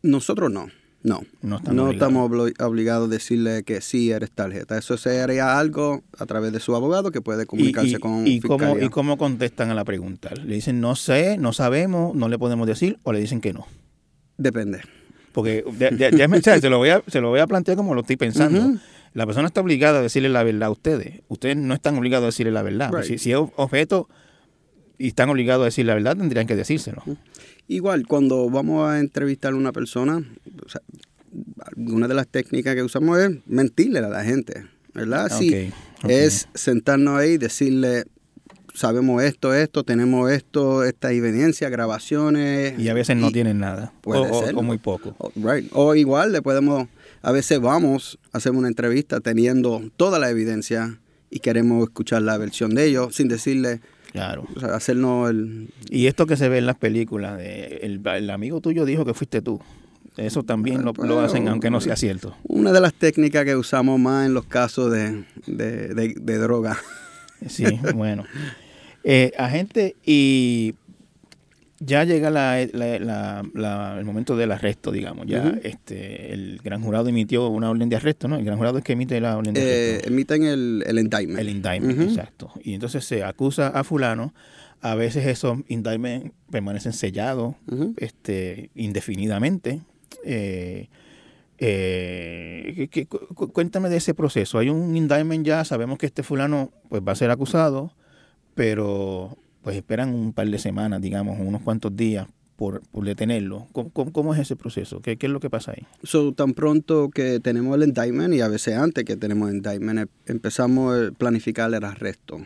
nosotros no. No, no, estamos, no estamos obligados a decirle que sí eres tarjeta. Eso sería algo a través de su abogado que puede comunicarse ¿Y, y, con y cómo, ¿Y cómo contestan a la pregunta? ¿Le dicen no sé, no sabemos, no le podemos decir o le dicen que no? Depende. Porque ya, ya, ya me, se, lo voy a, se lo voy a plantear como lo estoy pensando. Uh -huh. La persona está obligada a decirle la verdad a ustedes. Ustedes no están obligados a decirle la verdad. Right. Si, si es objeto y están obligados a decir la verdad, tendrían que decírselo. Igual, cuando vamos a entrevistar a una persona, o sea, una de las técnicas que usamos es mentirle a la gente, ¿verdad? Sí, okay, okay. es sentarnos ahí y decirle, sabemos esto, esto, tenemos esto, esta evidencia, grabaciones. Y a veces no tienen nada, puede o, ser, o, muy poco. O, right. o igual le podemos, a veces vamos a hacer una entrevista teniendo toda la evidencia y queremos escuchar la versión de ellos sin decirle Claro. O sea, hacernos el... Y esto que se ve en las películas, de el, el amigo tuyo dijo que fuiste tú. Eso también lo, lo, hacen, aunque no sea cierto. Una de las técnicas que usamos más en los casos de, de, de, de droga. Sí, bueno. Eh, agente, y ya llega la, la, la, el momento del arresto, digamos. Ya uh -huh. este, el gran jurado emitió una orden de arresto, ¿no? El gran jurado es que emite la orden de eh, arresto. Emiten el, el indictment. El indictment, uh -huh. exacto. Y entonces se acusa a fulano. A veces esos indictments permanecen sellados uh -huh. este, indefinidamente. Eh, eh, que, que, cuéntame de ese proceso. Hay un indictment ya, sabemos que este fulano pues, va a ser acusado, pero pues esperan un par de semanas, digamos, unos cuantos días por, por detenerlo. ¿Cómo, ¿Cómo, cómo, es ese proceso? ¿Qué, ¿Qué, es lo que pasa ahí? So, tan pronto que tenemos el indictment y a veces antes que tenemos el indictment, em, empezamos a planificar el arresto.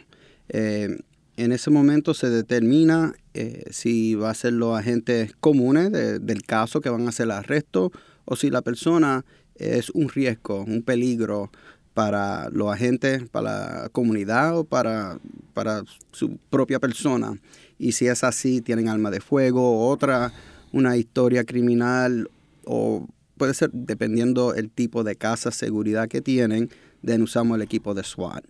Eh, en ese momento se determina eh, si va a ser los agentes comunes de, del caso que van a hacer el arresto o si la persona es un riesgo, un peligro para los agentes, para la comunidad o para, para su propia persona. Y si es así, tienen arma de fuego, otra, una historia criminal o puede ser dependiendo el tipo de casa seguridad que tienen, de usamos el equipo de SWAT.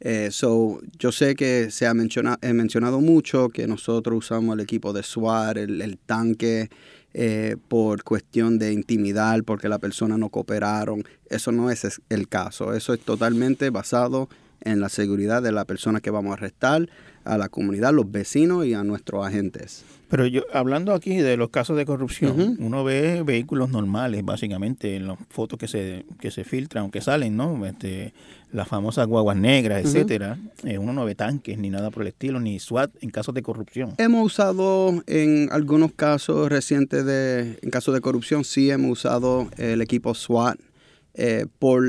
Eh, so, yo sé que se ha mencionado, he mencionado mucho que nosotros usamos el equipo de SWAT, el, tanque, eh, por cuestión de intimidar, porque la persona no cooperaron. Eso no es el caso. Eso es totalmente basado en la seguridad de la persona que vamos a arrestar, a la comunidad, los vecinos y a nuestros agentes. Pero yo, hablando aquí de los casos de corrupción, uno ve vehículos normales, básicamente, en las fotos que se, que se filtran, que salen, ¿no? Este, las famosas guaguas negras, etcétera. Eh, uno no ve tanques ni nada por el estilo, ni SWAT en casos de corrupción. Hemos usado en algunos casos recientes de, en casos de corrupción, sí hemos usado el equipo SWAT eh, por,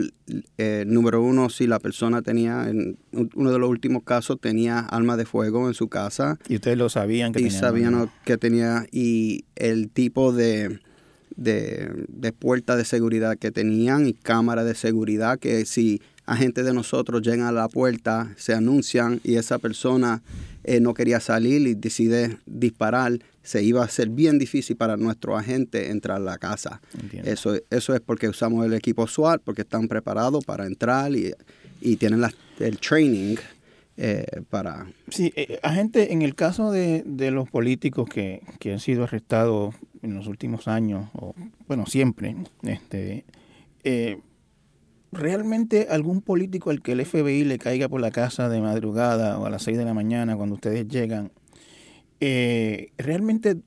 eh, número uno, si la persona tenía, en uno de los últimos casos, tenía arma de fuego en su casa. Y ustedes lo sabían que y sabían que tenía, y el tipo de, de, de puerta de seguridad que tenían y cámara de seguridad, que si agentes de nosotros llegan a la puerta, se anuncian y esa persona eh, no quería salir y decide disparar, se iba a ser bien difícil para nuestro agente entrar a la casa. Eso, eso es porque usamos el equipo SWAT, porque están preparados para entrar y, tienen el training eh, para... Sí, eh, agente, en el caso de, los políticos que, han sido arrestados en los últimos años, o bueno, siempre, este, ¿realmente algún político al que el FBI le caiga por la casa de madrugada o a las 6 de la mañana cuando ustedes llegan, eh, realmente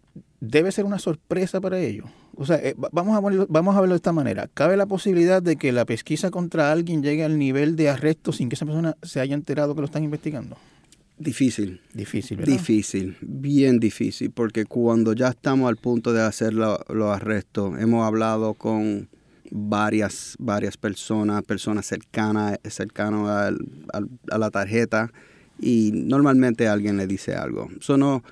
debe ser una sorpresa para ellos? O sea, eh, vamos, a verlo, vamos a verlo de esta manera. ¿Cabe la posibilidad de que la pesquisa contra alguien llegue al nivel de arresto sin que esa persona se haya enterado que lo están investigando? Difícil. Difícil, ¿verdad? Difícil, bien difícil, porque cuando ya estamos al punto de hacer los arrestos, hemos hablado con varias, varias personas, personas cercanas, cercanas a la tarjeta y normalmente alguien le dice algo. Eso no,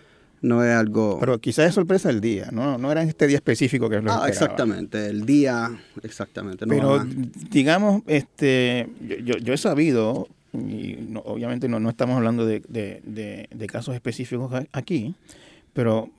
no es algo... Pero quizás es sorpresa el día, ¿no? No era este día específico que lo ah, exactamente, el día, exactamente. Pero digamos, este, yo, yo, he sabido, y obviamente no, no estamos hablando de, de, de casos específicos aquí, pero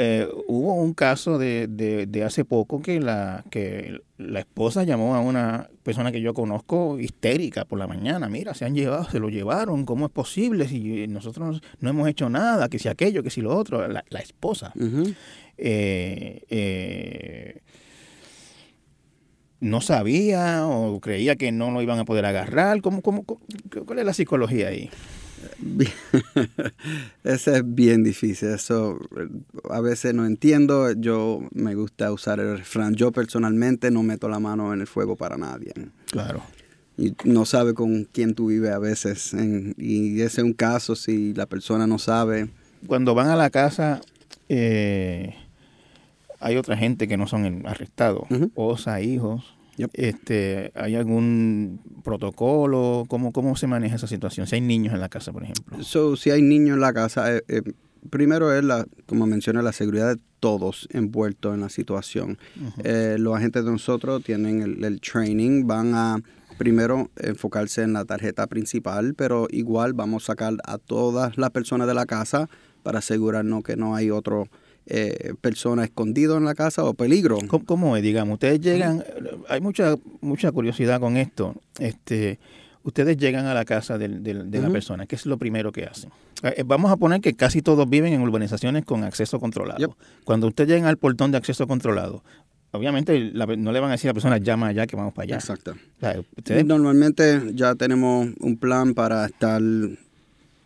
eh, hubo un caso de, de, hace poco que la, que la esposa llamó a una persona que yo conozco histérica por la mañana. Mira, se han llevado, se lo llevaron, ¿cómo es posible? Si nosotros no hemos hecho nada, que si aquello, que si lo otro. La, esposa. Eh, eh, no sabía o creía que no lo iban a poder agarrar. ¿Cómo, cómo, ¿Cuál es la psicología ahí? Eso es bien difícil. Eso a veces no entiendo. Yo me gusta usar el refrán. Yo personalmente no meto la mano en el fuego para nadie. Claro. Y no sabe con quién tú vives a veces. y ese es un caso si la persona no sabe. Cuando van a la casa, eh, hay otra gente que no son arrestados. O sea, hijos este, ¿Hay algún protocolo? ¿Cómo, ¿Cómo se maneja esa situación? Si hay niños en la casa, por ejemplo. So, si hay niños en la casa, eh, eh, primero es, la, como mencioné, la seguridad de todos envueltos en la situación. Eh, los agentes de nosotros tienen el, el, training, van a primero enfocarse en la tarjeta principal, pero igual vamos a sacar a todas las personas de la casa para asegurarnos que no hay otro eh, persona escondido en la casa o peligro. ¿Cómo, es? Digamos, ustedes llegan, hay mucha mucha curiosidad con esto. Este, ustedes llegan a la casa de, la persona, ¿qué es lo primero que hacen? Eh, vamos a poner que casi todos viven en urbanizaciones con acceso controlado. Cuando ustedes llegan al portón de acceso controlado, obviamente no le van a decir a la persona llama allá que vamos para allá. Exacto. Normalmente ya tenemos un plan para estar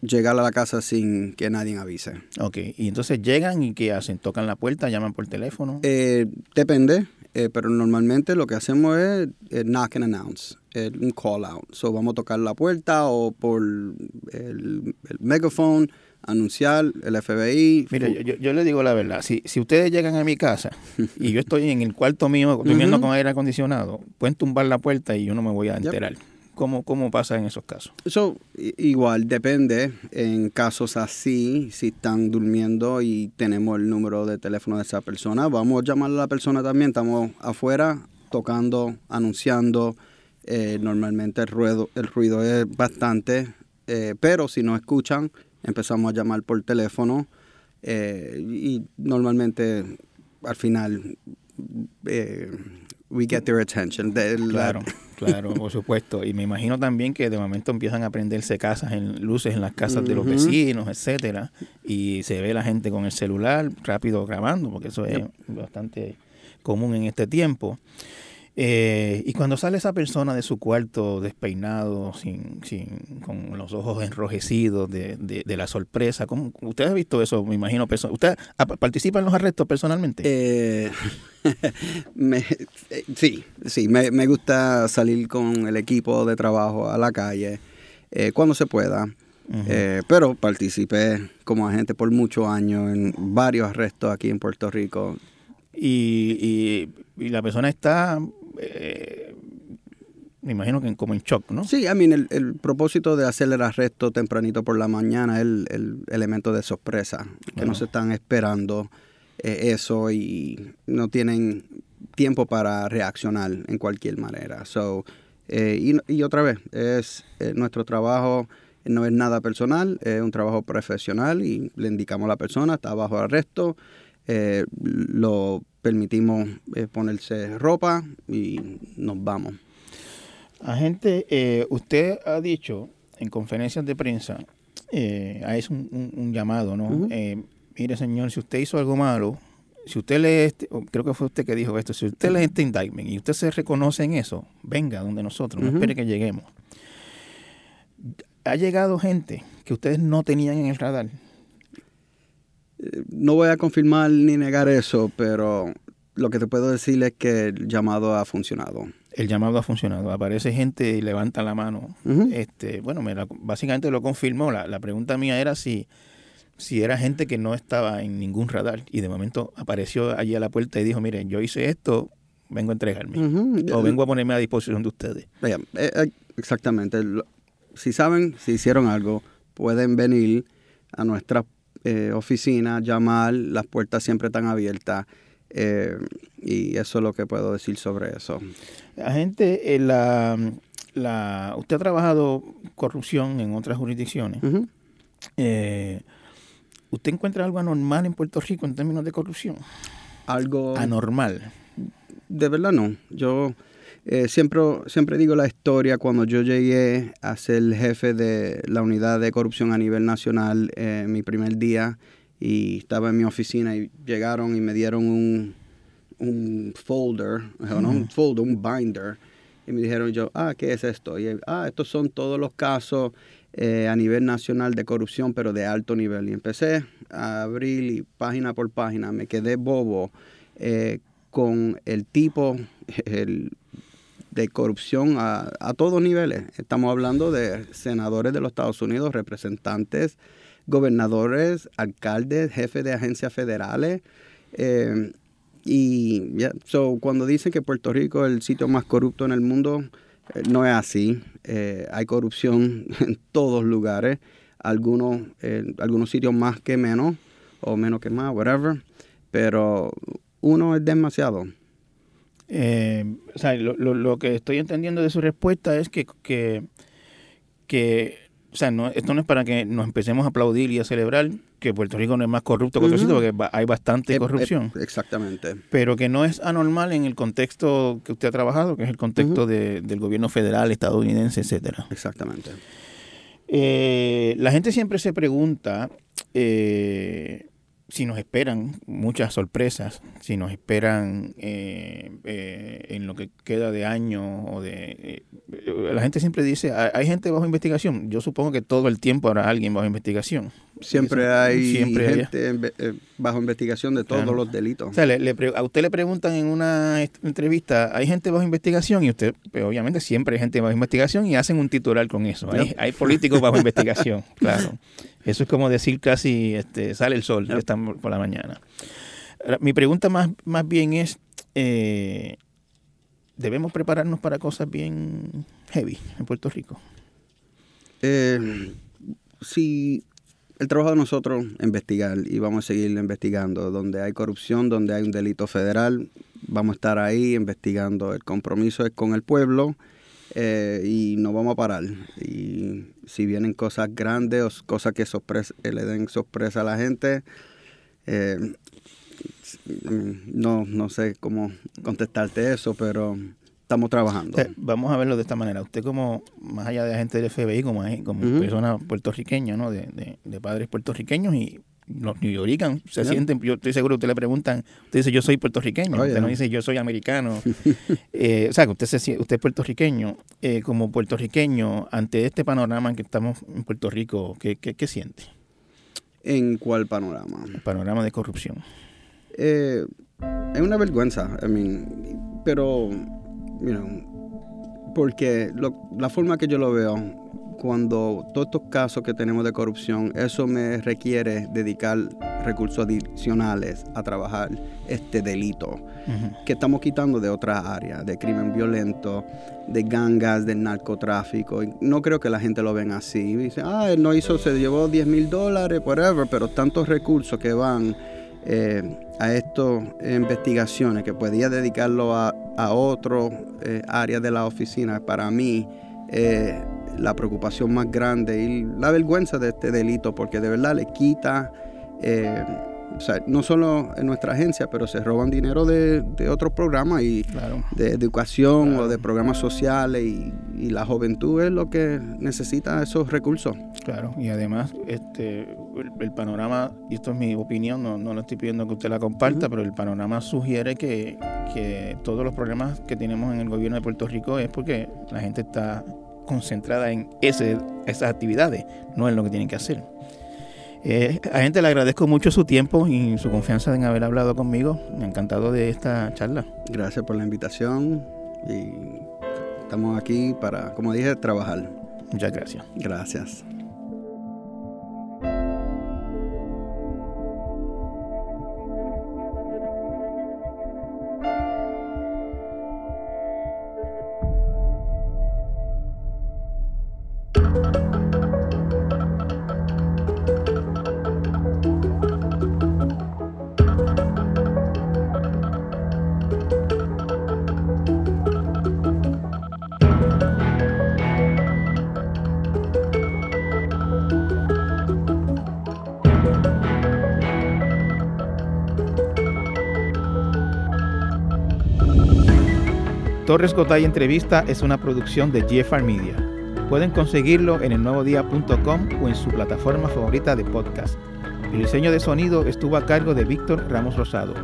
llegar a la casa sin que nadie avise. Ok, y entonces llegan y ¿qué hacen? ¿Tocan la puerta? ¿Llaman por teléfono? Eh, depende, eh, pero normalmente lo que hacemos es eh, knock and announce, un call out. So vamos a tocar la puerta o por el, megaphone anunciar el FBI. Mire, yo, le digo la verdad, si, si ustedes llegan a mi casa y yo estoy en el cuarto mío durmiendo con aire acondicionado, pueden tumbar la puerta y yo no me voy a enterar. ¿Cómo, ¿Cómo pasa en esos casos? Eso igual depende. En casos así, si están durmiendo y tenemos el número de teléfono de esa persona, vamos a llamar a la persona también. Estamos afuera tocando, anunciando Eh, normalmente el ruido, el ruido es bastante, eh, pero si no escuchan, empezamos a llamar por teléfono y normalmente al final we get their attention. claro, claro, por supuesto. Y me imagino también que de momento empiezan a prenderse casas en luces en las casas de los vecinos, etcétera, y se ve la gente con el celular rápido grabando, porque eso es bastante común en este tiempo. Eh, y cuando sale esa persona de su cuarto despeinado, sin, sin, con los ojos enrojecidos de, de, la sorpresa, ¿cómo, ¿usted ha visto eso? Me imagino. ¿Usted participa en los arrestos personalmente? Eh, eh, sí, sí. Me, me, gusta salir con el equipo de trabajo a la calle cuando se pueda. pero participé como agente por muchos años en varios arrestos aquí en Puerto Rico. Y, y, y la persona está eh, me imagino que como en shock, ¿no? Sí, I mean, el, propósito de hacer el arresto tempranito por la mañana es el, elemento de sorpresa, que no se están esperando eh, eso y no tienen tiempo para reaccionar en cualquier manera. So, eh, y, otra vez, es nuestro trabajo no es nada personal, es un trabajo profesional y le indicamos a la persona, está bajo arresto, lo permitimos eh, ponerse ropa y nos vamos. Agente, eh, usted ha dicho en conferencias de prensa, eh, es un, llamado, ¿no? Eh, mire, señor, si usted hizo algo malo, si usted lee, este, creo que fue usted que dijo esto, si usted lee este indictment y usted se reconoce en eso, venga donde nosotros, no espere que lleguemos. Ha llegado gente que ustedes no tenían en el radar, no voy a confirmar ni negar eso, pero lo que te puedo decir es que el llamado ha funcionado. El llamado ha funcionado. Aparece gente y levanta la mano. este, bueno, me básicamente lo confirmó. La, pregunta mía era si, si era gente que no estaba en ningún radar y de momento apareció allí a la puerta y dijo, miren, yo hice esto, vengo a entregarme. O vengo a ponerme a disposición de ustedes. Eh, eh, exactamente. Si saben, si hicieron algo, pueden venir a nuestra eh, oficina, llamar, las puertas siempre están abiertas. Eh, y eso es lo que puedo decir sobre eso. Agente, eh, la, la, usted ha trabajado corrupción en otras jurisdicciones. ¿Usted encuentra algo anormal en Puerto Rico en términos de corrupción? Algo anormal. De verdad no. Yo siempre, siempre digo la historia cuando yo llegué a ser jefe de la unidad de corrupción a nivel nacional eh, mi primer día y estaba en mi oficina y llegaron y me dieron un, un folder, no un folder, un binder y me dijeron yo, ah, ¿qué es esto? Y ah, estos son todos los casos eh, a nivel nacional de corrupción, pero de alto nivel. Y empecé a abrir y página por página, me quedé bobo eh, con el tipo, el de corrupción a, a, todos niveles. Estamos hablando de senadores de los Estados Unidos, representantes, gobernadores, alcaldes, jefes de agencias federales. Eh, y so, cuando dicen que Puerto Rico es el sitio más corrupto en el mundo, eh, no es así. Eh, hay corrupción en todos lugares, algunos, algunos sitios más que menos, o menos que más, whatever. Pero uno es demasiado. Eh, o sea, lo, lo, que estoy entendiendo de su respuesta es que, que, que o sea, no, esto no es para que nos empecemos a aplaudir y a celebrar que Puerto Rico no es más corrupto que otro sitio, porque hay bastante corrupción. exactamente. Pero que no es anormal en el contexto que usted ha trabajado, que es el contexto de, del gobierno federal, estadounidense, etcétera. Exactamente. Eh, la gente siempre se pregunta eh, si nos esperan muchas sorpresas, si nos esperan eh, eh, en lo que queda de año o de... Eh, la gente siempre dice, hay gente bajo investigación. Yo supongo que todo el tiempo habrá alguien bajo investigación. Siempre hay gente bajo investigación de todos los delitos. O sea, a usted le preguntan en una entrevista, ¿hay gente bajo investigación? Y usted, pues, obviamente siempre hay gente bajo investigación y hacen un titular con eso. Hay, hay políticos bajo investigación, claro. Eso es como decir casi este, sale el sol por la mañana. Mi pregunta más, más bien es, eh, ¿debemos prepararnos para cosas bien heavy en Puerto Rico? Eh, si el trabajo de nosotros investigar y vamos a seguir investigando. Donde hay corrupción, donde hay un delito federal, vamos a estar ahí investigando. El compromiso es con el pueblo eh, y no vamos a parar. Y si vienen cosas grandes o cosas que le den sorpresa a la gente, eh, no, no sé cómo contestarte eso, pero estamos trabajando. Eh, vamos a verlo de esta manera. Usted como, más allá de agente del FBI, como, como persona puertorriqueña, ¿no? De, de, padres puertorriqueños y los New Yorkers se sienten, yo estoy seguro que usted le preguntan, usted dice yo soy puertorriqueño, oh, usted no dice yo soy americano. Eh, o sea, que usted, se, usted es puertorriqueño. Eh, como puertorriqueño, ante este panorama en que estamos en Puerto Rico, ¿qué, qué, qué siente? ¿En cuál panorama? El panorama de corrupción. Eh, es una vergüenza, I mean, pero, you porque la forma que yo lo veo, cuando todos estos casos que tenemos de corrupción, eso me requiere dedicar recursos adicionales a trabajar este delito que estamos quitando de otras áreas, de crimen violento, de gangas, de narcotráfico. no creo que la gente lo venga así. Dice, ah, él no hizo, se llevó 10 mil dólares, whatever, pero tantos recursos que van eh, a estas investigaciones, que podía dedicarlo a, a otro eh, área de la oficina, para mí eh, la preocupación más grande y la vergüenza de este delito, porque de verdad le quita o sea, no solo en nuestra agencia, pero se roban dinero de, otros programas y de educación o de programas sociales y, la juventud es lo que necesita esos recursos. Claro, y además este el, panorama, y esto es mi opinión, no, no le estoy pidiendo que usted la comparta, pero el panorama sugiere que, que todos los problemas que tenemos en el gobierno de Puerto Rico es porque la gente está concentrada en ese, esas actividades, no en lo que tienen que hacer. Eh, a gente le agradezco mucho su tiempo y su confianza en haber hablado conmigo. Me ha encantado de esta charla. Gracias por la invitación y estamos aquí para, como dije, trabajar. Muchas gracias. Gracias. Torres Gotay Entrevista es una producción de GFR Media. Pueden conseguirlo en elnuevodía.com o en su plataforma favorita de podcast. El diseño de sonido estuvo a cargo de Víctor Ramos Rosado.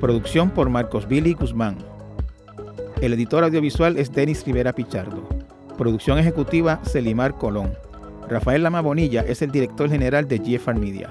Producción por Marcos Billy Guzmán. El editor audiovisual es Denis Rivera Pichardo. Producción ejecutiva Celimar Colón. Rafael Lama Bonilla es el director general de GFR Media.